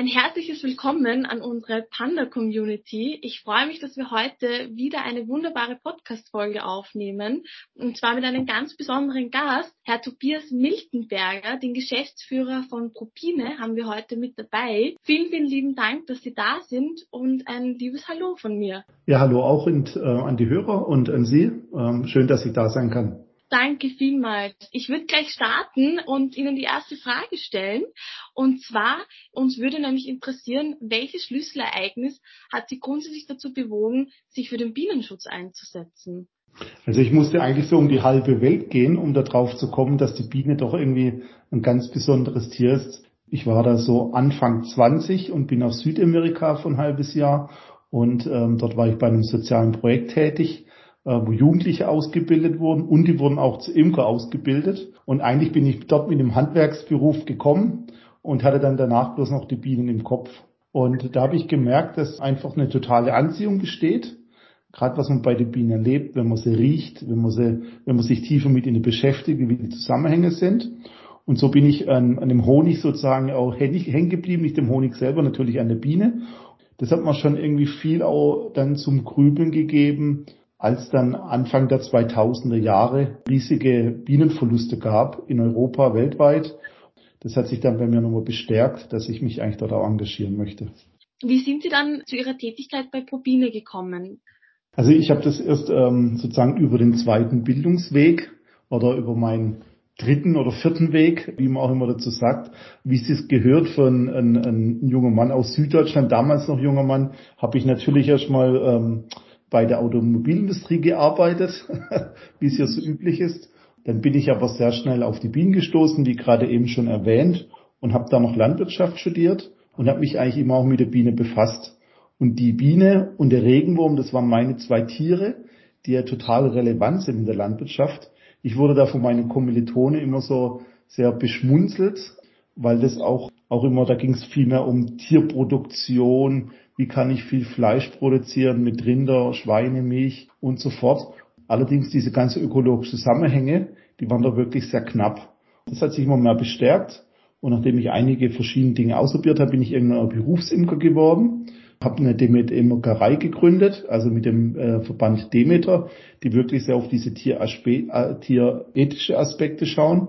Ein herzliches Willkommen an unsere Panda-Community. Ich freue mich, dass wir heute wieder eine wunderbare Podcast-Folge aufnehmen. Und zwar mit einem ganz besonderen Gast, Herr Tobias Miltenberger, den Geschäftsführer von Propine, haben wir heute mit dabei. Vielen, vielen lieben Dank, dass Sie da sind und ein liebes Hallo von mir. Ja, hallo auch und, äh, an die Hörer und an Sie. Ähm, schön, dass ich da sein kann. Danke vielmals. Ich würde gleich starten und Ihnen die erste Frage stellen. Und zwar, uns würde nämlich interessieren, welches Schlüsselereignis hat Sie grundsätzlich dazu bewogen, sich für den Bienenschutz einzusetzen? Also ich musste eigentlich so um die halbe Welt gehen, um darauf zu kommen, dass die Biene doch irgendwie ein ganz besonderes Tier ist. Ich war da so Anfang 20 und bin auf Südamerika für ein halbes Jahr und ähm, dort war ich bei einem sozialen Projekt tätig wo Jugendliche ausgebildet wurden und die wurden auch zu Imker ausgebildet. Und eigentlich bin ich dort mit dem Handwerksberuf gekommen und hatte dann danach bloß noch die Bienen im Kopf. Und da habe ich gemerkt, dass einfach eine totale Anziehung besteht. Gerade was man bei den Bienen erlebt, wenn man sie riecht, wenn man, sie, wenn man sich tiefer mit ihnen beschäftigt, wie die Zusammenhänge sind. Und so bin ich an, an dem Honig sozusagen auch hängen geblieben, nicht dem Honig selber, natürlich an der Biene. Das hat mir schon irgendwie viel auch dann zum Grübeln gegeben, als dann Anfang der 2000er Jahre riesige Bienenverluste gab in Europa, weltweit. Das hat sich dann bei mir nochmal bestärkt, dass ich mich eigentlich dort auch engagieren möchte. Wie sind Sie dann zu Ihrer Tätigkeit bei ProBiene gekommen? Also ich habe das erst ähm, sozusagen über den zweiten Bildungsweg oder über meinen dritten oder vierten Weg, wie man auch immer dazu sagt, wie es sich gehört von einem, einem jungen Mann aus Süddeutschland, damals noch junger Mann, habe ich natürlich erstmal ähm, bei der Automobilindustrie gearbeitet, wie es ja so üblich ist. Dann bin ich aber sehr schnell auf die Bienen gestoßen, wie gerade eben schon erwähnt, und habe da noch Landwirtschaft studiert und habe mich eigentlich immer auch mit der Biene befasst. Und die Biene und der Regenwurm, das waren meine zwei Tiere, die ja total relevant sind in der Landwirtschaft. Ich wurde da von meinen Kommilitonen immer so sehr beschmunzelt, weil das auch, auch immer, da ging es viel mehr um Tierproduktion, wie kann ich viel Fleisch produzieren mit Rinder, Schweinemilch und so fort. Allerdings diese ganze ökologischen Zusammenhänge, die waren da wirklich sehr knapp. Das hat sich immer mehr bestärkt. Und nachdem ich einige verschiedene Dinge ausprobiert habe, bin ich irgendwann Berufsimker geworden, habe eine Demet-Imkerei gegründet, also mit dem äh, Verband Demeter, die wirklich sehr auf diese äh, tierethische Aspekte schauen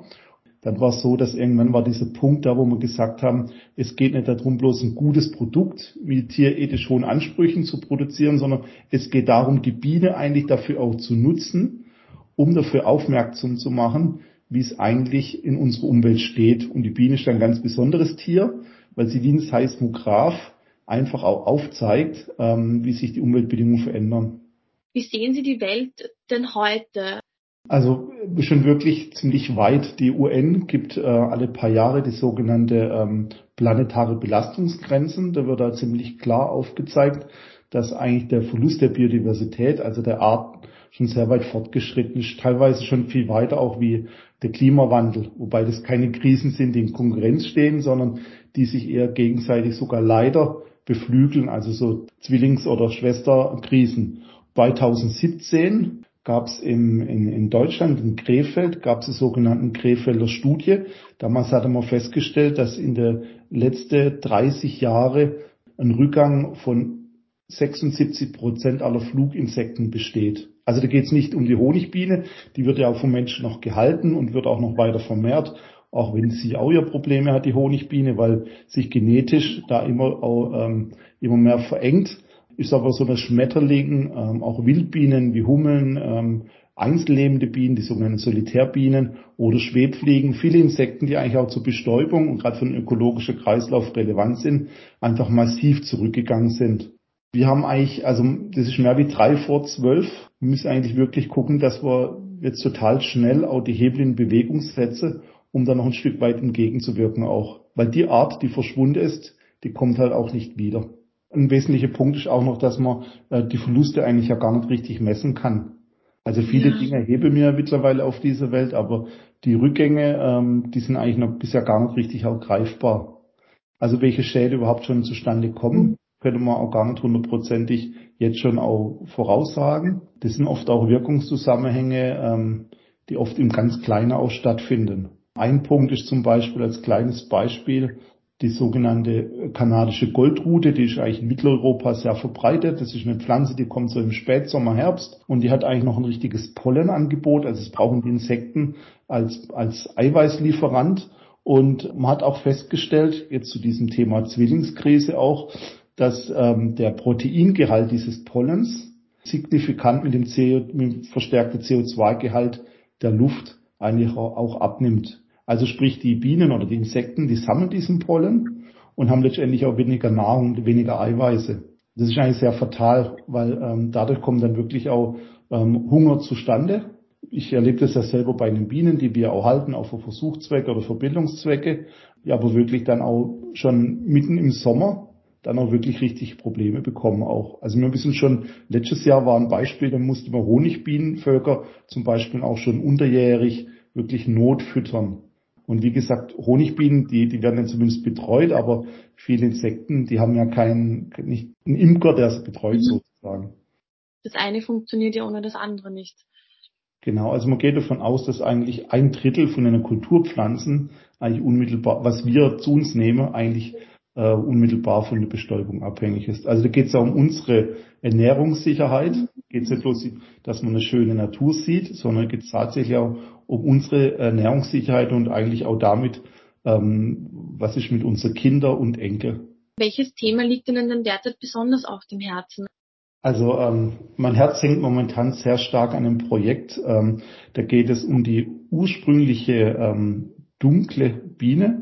dann war es so, dass irgendwann war dieser Punkt da, wo wir gesagt haben, es geht nicht darum, bloß ein gutes Produkt mit tierethisch hohen Ansprüchen zu produzieren, sondern es geht darum, die Biene eigentlich dafür auch zu nutzen, um dafür aufmerksam zu machen, wie es eigentlich in unserer Umwelt steht. Und die Biene ist ein ganz besonderes Tier, weil sie wie ein Seismograph einfach auch aufzeigt, ähm, wie sich die Umweltbedingungen verändern. Wie sehen Sie die Welt denn heute? Also schon wirklich ziemlich weit. Die UN gibt äh, alle paar Jahre die sogenannte ähm, planetare Belastungsgrenzen. Da wird da ziemlich klar aufgezeigt, dass eigentlich der Verlust der Biodiversität, also der Art, schon sehr weit fortgeschritten ist, teilweise schon viel weiter auch wie der Klimawandel, wobei das keine Krisen sind, die in Konkurrenz stehen, sondern die sich eher gegenseitig sogar leider beflügeln, also so Zwillings- oder Schwesterkrisen. 2017 gab es in, in Deutschland, in Krefeld, gab es die sogenannten Krefelder Studie. Damals hatte man festgestellt, dass in der letzten 30 Jahre ein Rückgang von 76 Prozent aller Fluginsekten besteht. Also da geht es nicht um die Honigbiene, die wird ja auch vom Menschen noch gehalten und wird auch noch weiter vermehrt, auch wenn sie auch ihr Probleme hat, die Honigbiene, weil sich genetisch da immer, auch, ähm, immer mehr verengt ist aber so, dass Schmetterlingen, ähm, auch Wildbienen wie Hummeln, ähm, einzellebende Bienen, die sogenannten Solitärbienen oder Schwebfliegen, viele Insekten, die eigentlich auch zur Bestäubung und gerade für den ökologischen Kreislauf relevant sind, einfach massiv zurückgegangen sind. Wir haben eigentlich, also das ist mehr wie drei vor zwölf. Wir müssen eigentlich wirklich gucken, dass wir jetzt total schnell auch die Hebel in Bewegung setzen, um da noch ein Stück weit entgegenzuwirken auch. Weil die Art, die verschwunden ist, die kommt halt auch nicht wieder. Ein wesentlicher Punkt ist auch noch, dass man äh, die Verluste eigentlich ja gar nicht richtig messen kann. Also viele ja. Dinge hebe mir mittlerweile auf dieser Welt, aber die Rückgänge, ähm, die sind eigentlich noch bisher gar nicht richtig auch greifbar. Also welche Schäden überhaupt schon zustande kommen, könnte man auch gar nicht hundertprozentig jetzt schon auch voraussagen. Das sind oft auch Wirkungszusammenhänge, ähm, die oft im ganz Kleinen auch stattfinden. Ein Punkt ist zum Beispiel als kleines Beispiel, die sogenannte kanadische Goldrute, die ist eigentlich in Mitteleuropa sehr verbreitet. Das ist eine Pflanze, die kommt so im Spätsommer, Herbst und die hat eigentlich noch ein richtiges Pollenangebot. Also es brauchen die Insekten als, als Eiweißlieferant. Und man hat auch festgestellt, jetzt zu diesem Thema Zwillingskrise auch, dass ähm, der Proteingehalt dieses Pollens signifikant mit dem, CO, mit dem verstärkten CO2-Gehalt der Luft eigentlich auch abnimmt. Also sprich, die Bienen oder die Insekten, die sammeln diesen Pollen und haben letztendlich auch weniger Nahrung, weniger Eiweiße. Das ist eigentlich sehr fatal, weil ähm, dadurch kommt dann wirklich auch ähm, Hunger zustande. Ich erlebe das ja selber bei den Bienen, die wir auch halten, auch für Versuchszwecke oder für Bildungszwecke, die aber wirklich dann auch schon mitten im Sommer dann auch wirklich richtig Probleme bekommen auch. Also wir wissen schon, letztes Jahr war ein Beispiel, da musste man Honigbienenvölker zum Beispiel auch schon unterjährig wirklich Not füttern. Und wie gesagt, Honigbienen, die, die werden dann zumindest betreut, aber viele Insekten, die haben ja keinen, nicht einen Imker, der sie betreut mhm. sozusagen. Das eine funktioniert ja ohne das andere nicht. Genau, also man geht davon aus, dass eigentlich ein Drittel von den Kulturpflanzen eigentlich unmittelbar, was wir zu uns nehmen, eigentlich äh, unmittelbar von der Bestäubung abhängig ist. Also da geht es ja um unsere Ernährungssicherheit. Geht es nicht bloß, dass man eine schöne Natur sieht, sondern geht es tatsächlich auch um unsere Ernährungssicherheit und eigentlich auch damit, ähm, was ist mit unseren Kindern und Enkel. Welches Thema liegt Ihnen denn derzeit besonders auf dem Herzen? Also ähm, mein Herz hängt momentan sehr stark an einem Projekt. Ähm, da geht es um die ursprüngliche ähm, dunkle Biene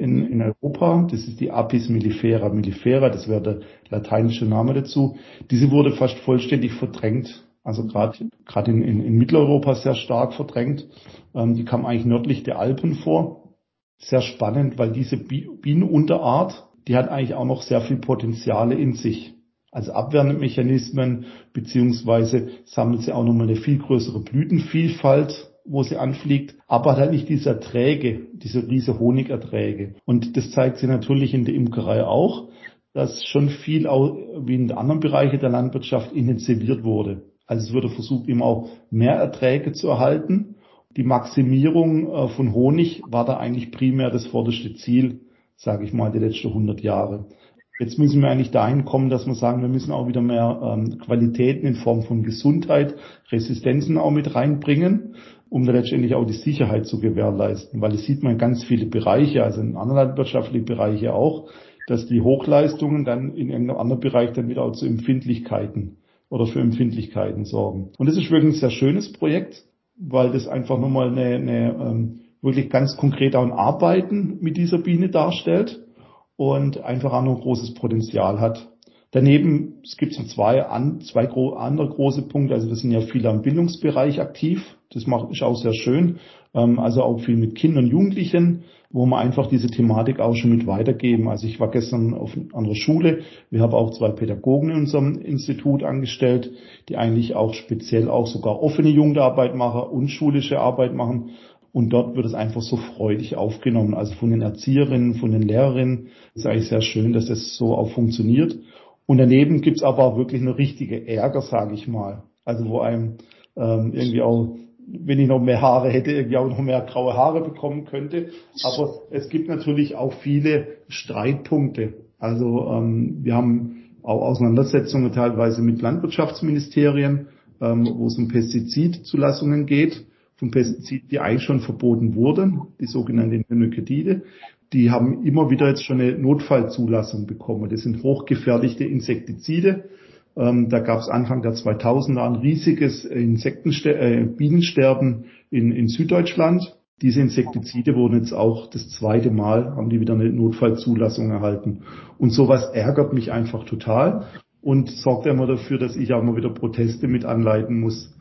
in, in Europa. Das ist die Apis mellifera mellifera, das wäre der lateinische Name dazu. Diese wurde fast vollständig verdrängt, also gerade gerade in, in, in Mitteleuropa sehr stark verdrängt. Ähm, die kam eigentlich nördlich der Alpen vor. Sehr spannend, weil diese Bienenunterart, die hat eigentlich auch noch sehr viel Potenziale in sich. Also Abwehrmechanismen, beziehungsweise sammelt sie auch nochmal eine viel größere Blütenvielfalt wo sie anfliegt, aber halt nicht diese Erträge, diese riese Honigerträge. Und das zeigt sie natürlich in der Imkerei auch, dass schon viel auch, wie in anderen Bereichen der Landwirtschaft intensiviert wurde. Also es wurde versucht, immer auch mehr Erträge zu erhalten. Die Maximierung äh, von Honig war da eigentlich primär das vorderste Ziel, sage ich mal, die letzten 100 Jahre. Jetzt müssen wir eigentlich dahin kommen, dass wir sagen, wir müssen auch wieder mehr ähm, Qualitäten in Form von Gesundheit, Resistenzen auch mit reinbringen um letztendlich auch die Sicherheit zu gewährleisten. Weil es sieht man ganz viele Bereiche, also in anderen landwirtschaftlichen Bereichen auch, dass die Hochleistungen dann in irgendeinem anderen Bereich dann wieder auch zu Empfindlichkeiten oder für Empfindlichkeiten sorgen. Und das ist wirklich ein sehr schönes Projekt, weil das einfach nochmal eine, eine ähm, wirklich ganz konkret auch ein Arbeiten mit dieser Biene darstellt und einfach auch noch ein großes Potenzial hat. Daneben, es gibt so zwei, an, zwei gro andere große Punkte. Also wir sind ja viele im Bildungsbereich aktiv. Das macht, ist auch sehr schön. Ähm, also auch viel mit Kindern und Jugendlichen, wo wir einfach diese Thematik auch schon mit weitergeben. Also ich war gestern auf einer Schule. Wir haben auch zwei Pädagogen in unserem Institut angestellt, die eigentlich auch speziell auch sogar offene Jugendarbeit machen und schulische Arbeit machen. Und dort wird es einfach so freudig aufgenommen. Also von den Erzieherinnen, von den Lehrerinnen. Ist eigentlich sehr schön, dass das so auch funktioniert. Und daneben gibt's aber auch wirklich eine richtige Ärger, sage ich mal. Also wo einem ähm, irgendwie auch, wenn ich noch mehr Haare hätte, irgendwie auch noch mehr graue Haare bekommen könnte. Aber es gibt natürlich auch viele Streitpunkte. Also ähm, wir haben auch Auseinandersetzungen teilweise mit Landwirtschaftsministerien, ähm, wo es um Pestizidzulassungen geht, von Pestiziden, die eigentlich schon verboten wurden, die sogenannten Neonicotide die haben immer wieder jetzt schon eine Notfallzulassung bekommen. Das sind hochgefährliche Insektizide. Ähm, da gab es Anfang der 2000er ein riesiges Insektenster äh, Bienensterben in, in Süddeutschland. Diese Insektizide wurden jetzt auch das zweite Mal, haben die wieder eine Notfallzulassung erhalten. Und sowas ärgert mich einfach total und sorgt immer dafür, dass ich auch mal wieder Proteste mit anleiten muss,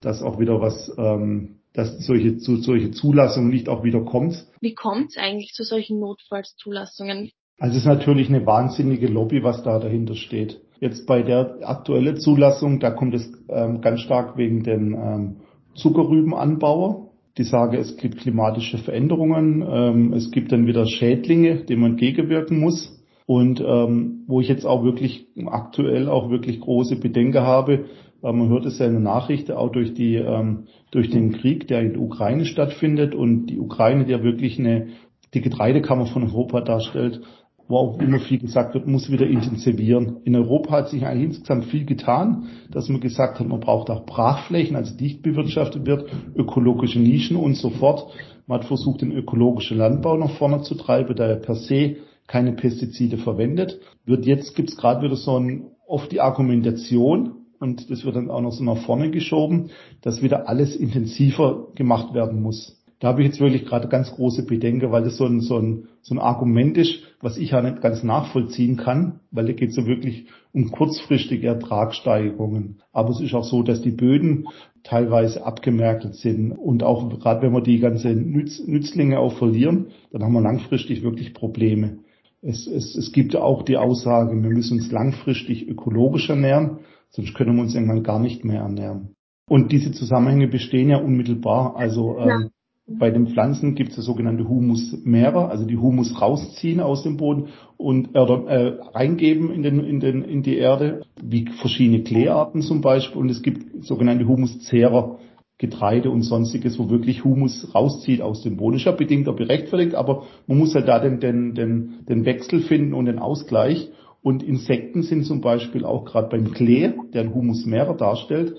dass auch wieder was ähm, dass solche, zu, solche Zulassungen nicht auch wieder kommt. Wie kommt es eigentlich zu solchen Notfallszulassungen? Also es ist natürlich eine wahnsinnige Lobby, was da dahinter steht. Jetzt bei der aktuellen Zulassung, da kommt es ähm, ganz stark wegen den ähm, Zuckerrübenanbauer. Die sagen, es gibt klimatische Veränderungen, ähm, es gibt dann wieder Schädlinge, denen man gegenwirken muss. Und ähm, wo ich jetzt auch wirklich aktuell auch wirklich große Bedenken habe, man hört es ja in der Nachricht auch durch die ähm, durch den Krieg, der in der Ukraine stattfindet und die Ukraine, die ja wirklich eine die Getreidekammer von Europa darstellt, wo auch immer viel gesagt wird, muss wieder intensivieren. In Europa hat sich eigentlich insgesamt viel getan, dass man gesagt hat, man braucht auch Brachflächen, also dicht bewirtschaftet wird, ökologische Nischen und so fort. Man hat versucht, den ökologischen Landbau nach vorne zu treiben, da er per se keine Pestizide verwendet. Wird jetzt gibt's gerade wieder so ein, oft die Argumentation, und das wird dann auch noch so nach vorne geschoben, dass wieder alles intensiver gemacht werden muss. Da habe ich jetzt wirklich gerade ganz große Bedenken, weil das so ein, so ein, so ein Argument ist, was ich ja nicht ganz nachvollziehen kann, weil da geht es so wirklich um kurzfristige Ertragssteigerungen. Aber es ist auch so, dass die Böden teilweise abgemerkt sind und auch gerade wenn wir die ganzen Nütz, Nützlinge auch verlieren, dann haben wir langfristig wirklich Probleme. Es, es, es gibt auch die Aussage, wir müssen uns langfristig ökologisch ernähren, sonst können wir uns irgendwann gar nicht mehr ernähren. Und diese Zusammenhänge bestehen ja unmittelbar. Also ähm, bei den Pflanzen gibt es das sogenannte Humusmehrer, also die Humus rausziehen aus dem Boden und äh, äh, reingeben in, den, in, den, in die Erde, wie verschiedene Kleearten zum Beispiel. Und es gibt sogenannte Humuszehrer, Getreide und sonstiges, wo wirklich Humus rauszieht aus dem Boden. Ist ja bedingt auch berechtfertigt, aber man muss halt da den, den, den, den Wechsel finden und den Ausgleich. Und Insekten sind zum Beispiel auch gerade beim Klee, der ein Humusmehrer darstellt,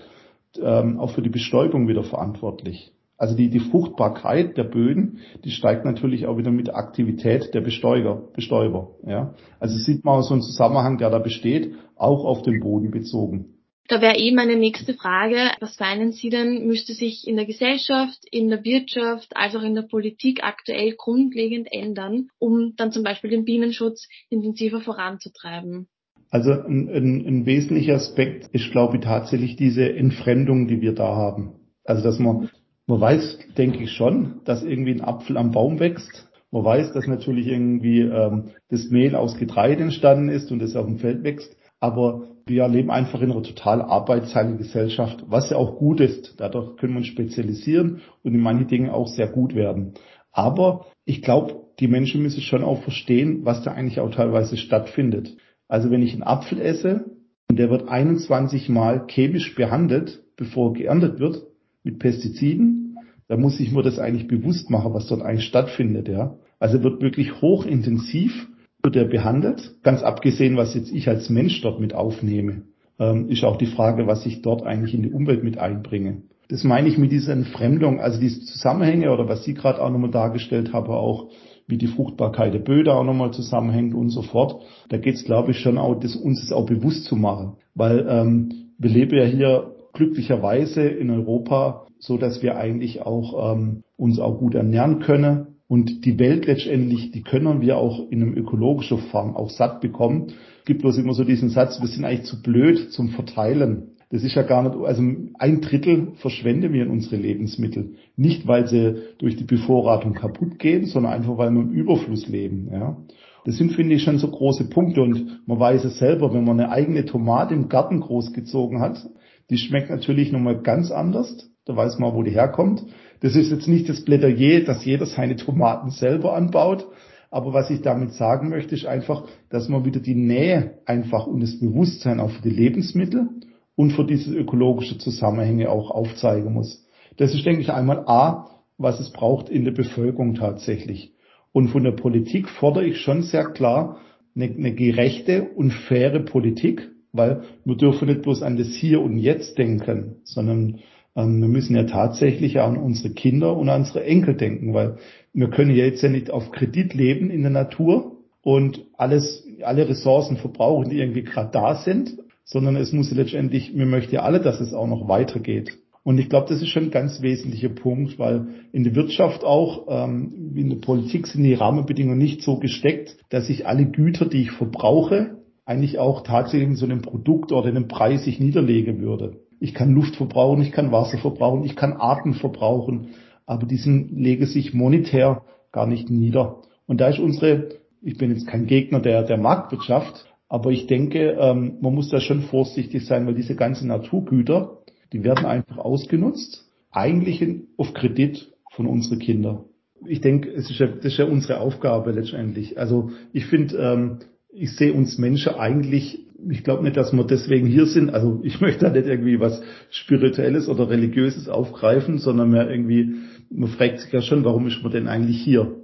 ähm, auch für die Bestäubung wieder verantwortlich. Also die, die Fruchtbarkeit der Böden, die steigt natürlich auch wieder mit der Aktivität der Bestäuber. Bestäuber ja. Also sieht man so einen Zusammenhang, der da besteht, auch auf den Boden bezogen. Da wäre eben meine nächste Frage, was meinen Sie denn, müsste sich in der Gesellschaft, in der Wirtschaft, als auch in der Politik aktuell grundlegend ändern, um dann zum Beispiel den Bienenschutz intensiver voranzutreiben? Also ein, ein, ein wesentlicher Aspekt ist, glaube ich, tatsächlich diese Entfremdung, die wir da haben. Also dass man man weiß, denke ich schon, dass irgendwie ein Apfel am Baum wächst. Man weiß, dass natürlich irgendwie ähm, das Mehl aus Getreide entstanden ist und es auf dem Feld wächst. Aber wir leben einfach in einer total arbeitsheiligen Gesellschaft, was ja auch gut ist. Dadurch können wir uns spezialisieren und in manchen Dingen auch sehr gut werden. Aber ich glaube, die Menschen müssen schon auch verstehen, was da eigentlich auch teilweise stattfindet. Also wenn ich einen Apfel esse und der wird 21 Mal chemisch behandelt, bevor geerntet wird, mit Pestiziden, da muss ich mir das eigentlich bewusst machen, was dort eigentlich stattfindet, ja. Also wird wirklich hochintensiv wird er behandelt, ganz abgesehen, was jetzt ich als Mensch dort mit aufnehme, ähm, ist auch die Frage, was ich dort eigentlich in die Umwelt mit einbringe. Das meine ich mit dieser Entfremdung, also diese Zusammenhänge oder was Sie gerade auch nochmal dargestellt haben, auch wie die Fruchtbarkeit der Böden auch nochmal zusammenhängt und so fort. Da geht es, glaube ich, schon auch, das, uns das auch bewusst zu machen. Weil ähm, wir leben ja hier glücklicherweise in Europa so, dass wir eigentlich auch ähm, uns auch gut ernähren können. Und die Welt letztendlich, die können wir auch in einem ökologischen Farm auch satt bekommen. Es gibt bloß immer so diesen Satz, wir sind eigentlich zu blöd zum Verteilen. Das ist ja gar nicht, also ein Drittel verschwenden wir in unsere Lebensmittel. Nicht, weil sie durch die Bevorratung kaputt gehen, sondern einfach, weil wir im Überfluss leben, ja. Das sind, finde ich, schon so große Punkte und man weiß es selber, wenn man eine eigene Tomate im Garten großgezogen hat, die schmeckt natürlich nochmal ganz anders. Da weiß man, wo die herkommt. Das ist jetzt nicht das Plädoyer, dass jeder seine Tomaten selber anbaut. Aber was ich damit sagen möchte, ist einfach, dass man wieder die Nähe einfach und das Bewusstsein auch für die Lebensmittel und für diese ökologische Zusammenhänge auch aufzeigen muss. Das ist, denke ich, einmal A, was es braucht in der Bevölkerung tatsächlich. Und von der Politik fordere ich schon sehr klar eine, eine gerechte und faire Politik, weil wir dürfen nicht bloß an das Hier und Jetzt denken, sondern ähm, wir müssen ja tatsächlich an unsere Kinder und an unsere Enkel denken, weil wir können ja jetzt ja nicht auf Kredit leben in der Natur und alles, alle Ressourcen verbrauchen, die irgendwie gerade da sind, sondern es muss letztendlich, wir möchten ja alle, dass es auch noch weitergeht. Und ich glaube, das ist schon ein ganz wesentlicher Punkt, weil in der Wirtschaft auch, ähm, in der Politik sind die Rahmenbedingungen nicht so gesteckt, dass ich alle Güter, die ich verbrauche, eigentlich auch tatsächlich in so einem Produkt oder in einem Preis sich niederlegen würde. Ich kann Luft verbrauchen, ich kann Wasser verbrauchen, ich kann Arten verbrauchen, aber diesen lege sich monetär gar nicht nieder. Und da ist unsere, ich bin jetzt kein Gegner der, der Marktwirtschaft, aber ich denke, ähm, man muss da schon vorsichtig sein, weil diese ganzen Naturgüter, die werden einfach ausgenutzt, eigentlich in, auf Kredit von unseren Kindern. Ich denke, es ist ja, das ist ja unsere Aufgabe letztendlich. Also ich finde, ähm, ich sehe uns Menschen eigentlich, ich glaube nicht, dass wir deswegen hier sind. Also ich möchte da nicht irgendwie was Spirituelles oder Religiöses aufgreifen, sondern mehr irgendwie, man fragt sich ja schon, warum ist man denn eigentlich hier?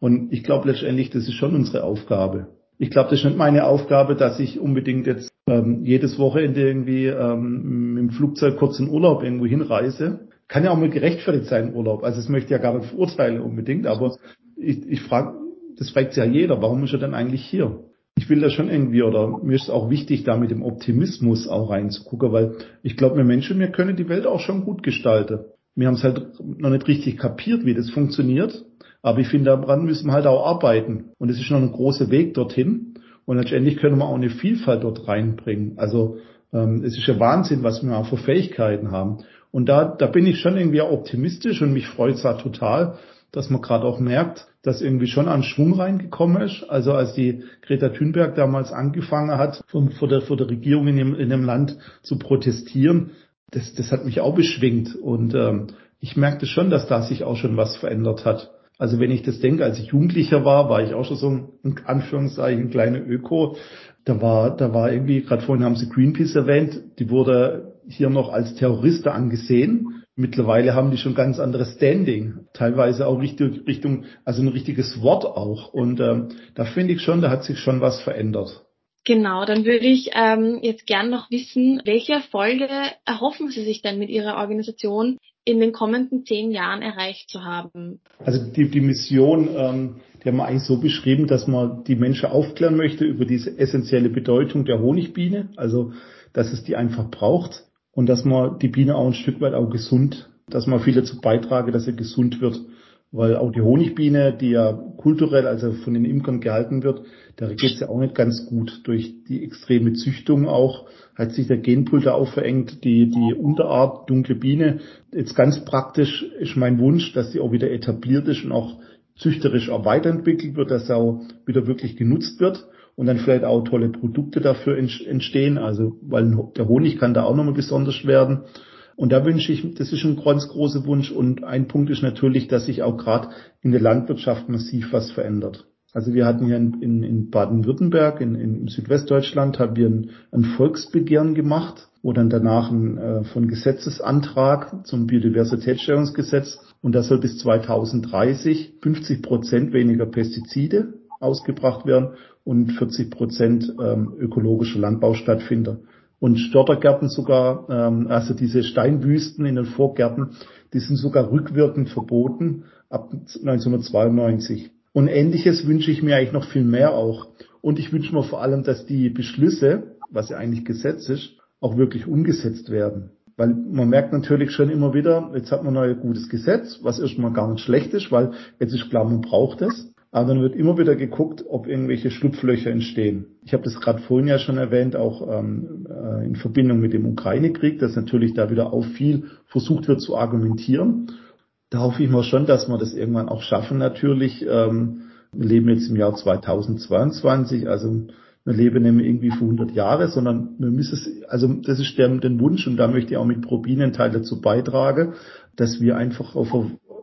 Und ich glaube letztendlich, das ist schon unsere Aufgabe. Ich glaube, das ist nicht meine Aufgabe, dass ich unbedingt jetzt ähm, jedes Wochenende irgendwie ähm, dem Flugzeug kurz in Urlaub irgendwo hinreise. Kann ja auch mal gerechtfertigt sein, Urlaub. Also das möchte ja gar nicht verurteilen unbedingt, aber ich, ich frage, das fragt ja jeder, warum ist er denn eigentlich hier? Ich will da schon irgendwie, oder mir ist es auch wichtig, da mit dem Optimismus auch reinzugucken, weil ich glaube, wir Menschen, wir können die Welt auch schon gut gestalten. Wir haben es halt noch nicht richtig kapiert, wie das funktioniert. Aber ich finde, daran müssen wir halt auch arbeiten. Und es ist noch ein großer Weg dorthin. Und letztendlich können wir auch eine Vielfalt dort reinbringen. Also ähm, es ist ja Wahnsinn, was wir auch für Fähigkeiten haben. Und da, da bin ich schon irgendwie optimistisch und mich freut es halt total, dass man gerade auch merkt, dass irgendwie schon an Schwung reingekommen ist. Also als die Greta Thunberg damals angefangen hat, vor, der, vor der Regierung in dem, in dem Land zu protestieren, das, das hat mich auch beschwingt. Und ähm, ich merkte schon, dass da sich auch schon was verändert hat. Also wenn ich das denke, als ich Jugendlicher war, war ich auch schon so ein, in Anführungszeichen, kleine Öko. Da war, da war irgendwie, gerade vorhin haben Sie Greenpeace erwähnt, die wurde hier noch als Terroriste angesehen. Mittlerweile haben die schon ganz anderes Standing, teilweise auch Richtung, Richtung also ein richtiges Wort auch. Und ähm, da finde ich schon, da hat sich schon was verändert. Genau, dann würde ich ähm, jetzt gern noch wissen, welche Erfolge erhoffen Sie sich denn mit Ihrer Organisation in den kommenden zehn Jahren erreicht zu haben? Also die, die Mission, ähm, die haben wir eigentlich so beschrieben, dass man die Menschen aufklären möchte über diese essentielle Bedeutung der Honigbiene, also dass es die einfach braucht und dass man die Biene auch ein Stück weit auch gesund, dass man viel dazu beitrage, dass sie gesund wird weil auch die Honigbiene, die ja kulturell, also von den Imkern gehalten wird, da geht es ja auch nicht ganz gut. Durch die extreme Züchtung auch hat sich der Genpool da auch verengt. Die, die Unterart dunkle Biene, jetzt ganz praktisch ist mein Wunsch, dass sie auch wieder etabliert ist und auch züchterisch auch weiterentwickelt wird, dass sie auch wieder wirklich genutzt wird und dann vielleicht auch tolle Produkte dafür entstehen. Also, weil der Honig kann da auch nochmal besonders werden. Und da wünsche ich, das ist ein ganz großer Wunsch. Und ein Punkt ist natürlich, dass sich auch gerade in der Landwirtschaft massiv was verändert. Also wir hatten hier in, in Baden-Württemberg, in, in Südwestdeutschland, haben wir ein, ein, Volksbegehren gemacht, wo dann danach ein äh, von Gesetzesantrag zum Biodiversitätsstörungsgesetz und das soll bis 2030 50 Prozent weniger Pestizide ausgebracht werden und 40 Prozent ähm, ökologischer Landbau stattfinden und Störtergärten sogar, ähm, also diese Steinwüsten in den Vorgärten, die sind sogar rückwirkend verboten ab 1992. Und ähnliches wünsche ich mir eigentlich noch viel mehr auch. Und ich wünsche mir vor allem, dass die Beschlüsse, was ja eigentlich Gesetz ist, auch wirklich umgesetzt werden. Weil man merkt natürlich schon immer wieder, jetzt hat man ein gutes Gesetz, was erstmal gar nicht schlecht ist, weil jetzt ist klar, man braucht es. Aber dann wird immer wieder geguckt, ob irgendwelche Schlupflöcher entstehen. Ich habe das gerade vorhin ja schon erwähnt, auch ähm, äh, in Verbindung mit dem Ukraine-Krieg, dass natürlich da wieder auch viel versucht wird zu argumentieren. Da hoffe ich mal schon, dass wir das irgendwann auch schaffen natürlich. Ähm, wir leben jetzt im Jahr 2022, also wir leben nicht mehr irgendwie für 100 Jahre, sondern wir müssen es, also das ist der, den Wunsch und da möchte ich auch mit Probinen Teil dazu beitragen, dass wir einfach auf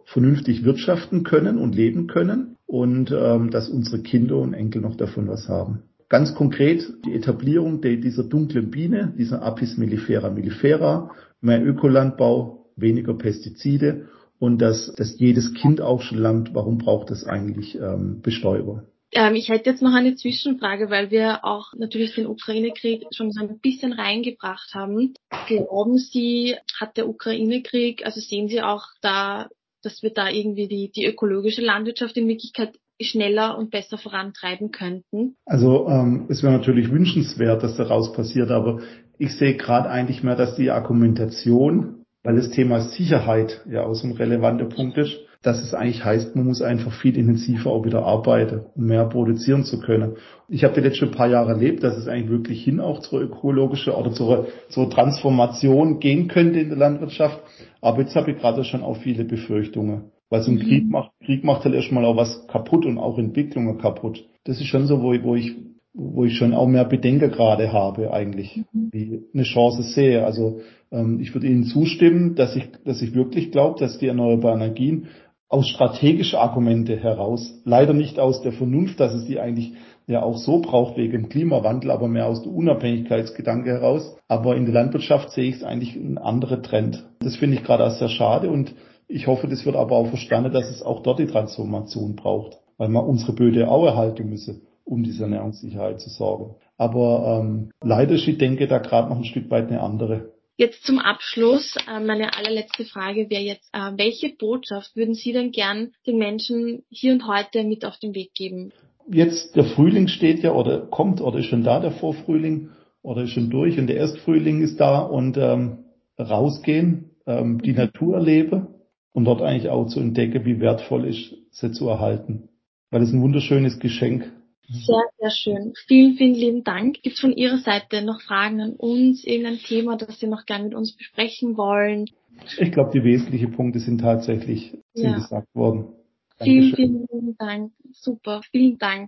vernünftig wirtschaften können und leben können und ähm, dass unsere Kinder und Enkel noch davon was haben. Ganz konkret die Etablierung der, dieser dunklen Biene, dieser Apis mellifera mellifera, mehr Ökolandbau, weniger Pestizide und dass, dass jedes Kind auch schon lernt, warum braucht es eigentlich ähm, Bestäuber. Ähm, ich hätte jetzt noch eine Zwischenfrage, weil wir auch natürlich den Ukraine-Krieg schon so ein bisschen reingebracht haben. Glauben Sie, hat der Ukraine-Krieg, also sehen Sie auch da dass wir da irgendwie die, die ökologische Landwirtschaft in Wirklichkeit schneller und besser vorantreiben könnten? Also ähm, es wäre natürlich wünschenswert, dass daraus passiert, aber ich sehe gerade eigentlich mehr, dass die Argumentation, weil das Thema Sicherheit ja auch so ein relevanter Punkt ist, dass es eigentlich heißt, man muss einfach viel intensiver auch wieder arbeiten, um mehr produzieren zu können. Ich habe die letzten paar Jahre erlebt, dass es eigentlich wirklich hin auch zur ökologischen oder zur, zur Transformation gehen könnte in der Landwirtschaft. Aber jetzt habe ich gerade schon auch viele Befürchtungen. Weil so ein mhm. Krieg macht, Krieg macht halt erstmal auch was kaputt und auch Entwicklungen kaputt. Das ist schon so, wo, wo ich, wo ich schon auch mehr Bedenken gerade habe eigentlich, mhm. wie eine Chance sehe. Also ähm, ich würde Ihnen zustimmen, dass ich, dass ich wirklich glaube, dass die erneuerbaren Energien aus strategischen Argumente heraus, leider nicht aus der Vernunft, dass es die eigentlich ja auch so braucht wegen dem Klimawandel, aber mehr aus der Unabhängigkeitsgedanke heraus. Aber in der Landwirtschaft sehe ich es eigentlich ein anderer Trend. Das finde ich gerade auch sehr schade und ich hoffe, das wird aber auch verstanden, dass es auch dort die Transformation braucht. weil man unsere Böde auch erhalten müsse, um diese Ernährungssicherheit zu sorgen. Aber ähm, leider ist die Denke da gerade noch ein Stück weit eine andere. Jetzt zum Abschluss, äh, meine allerletzte Frage wäre jetzt, äh, welche Botschaft würden Sie denn gern den Menschen hier und heute mit auf den Weg geben? Jetzt der Frühling steht ja oder kommt oder ist schon da, der Vorfrühling oder ist schon durch und der Erstfrühling ist da und ähm, rausgehen, ähm, die. Natur erleben und dort eigentlich auch zu entdecken, wie wertvoll ist, sie zu erhalten. Weil es ein wunderschönes Geschenk. Sehr, sehr schön. Vielen, vielen lieben Dank. Gibt es von Ihrer Seite noch Fragen an uns, irgendein Thema, das Sie noch gerne mit uns besprechen wollen? Ich glaube, die wesentlichen Punkte sind tatsächlich ja. gesagt worden. Dankeschön. Vielen, vielen lieben Dank. Super. Vielen Dank.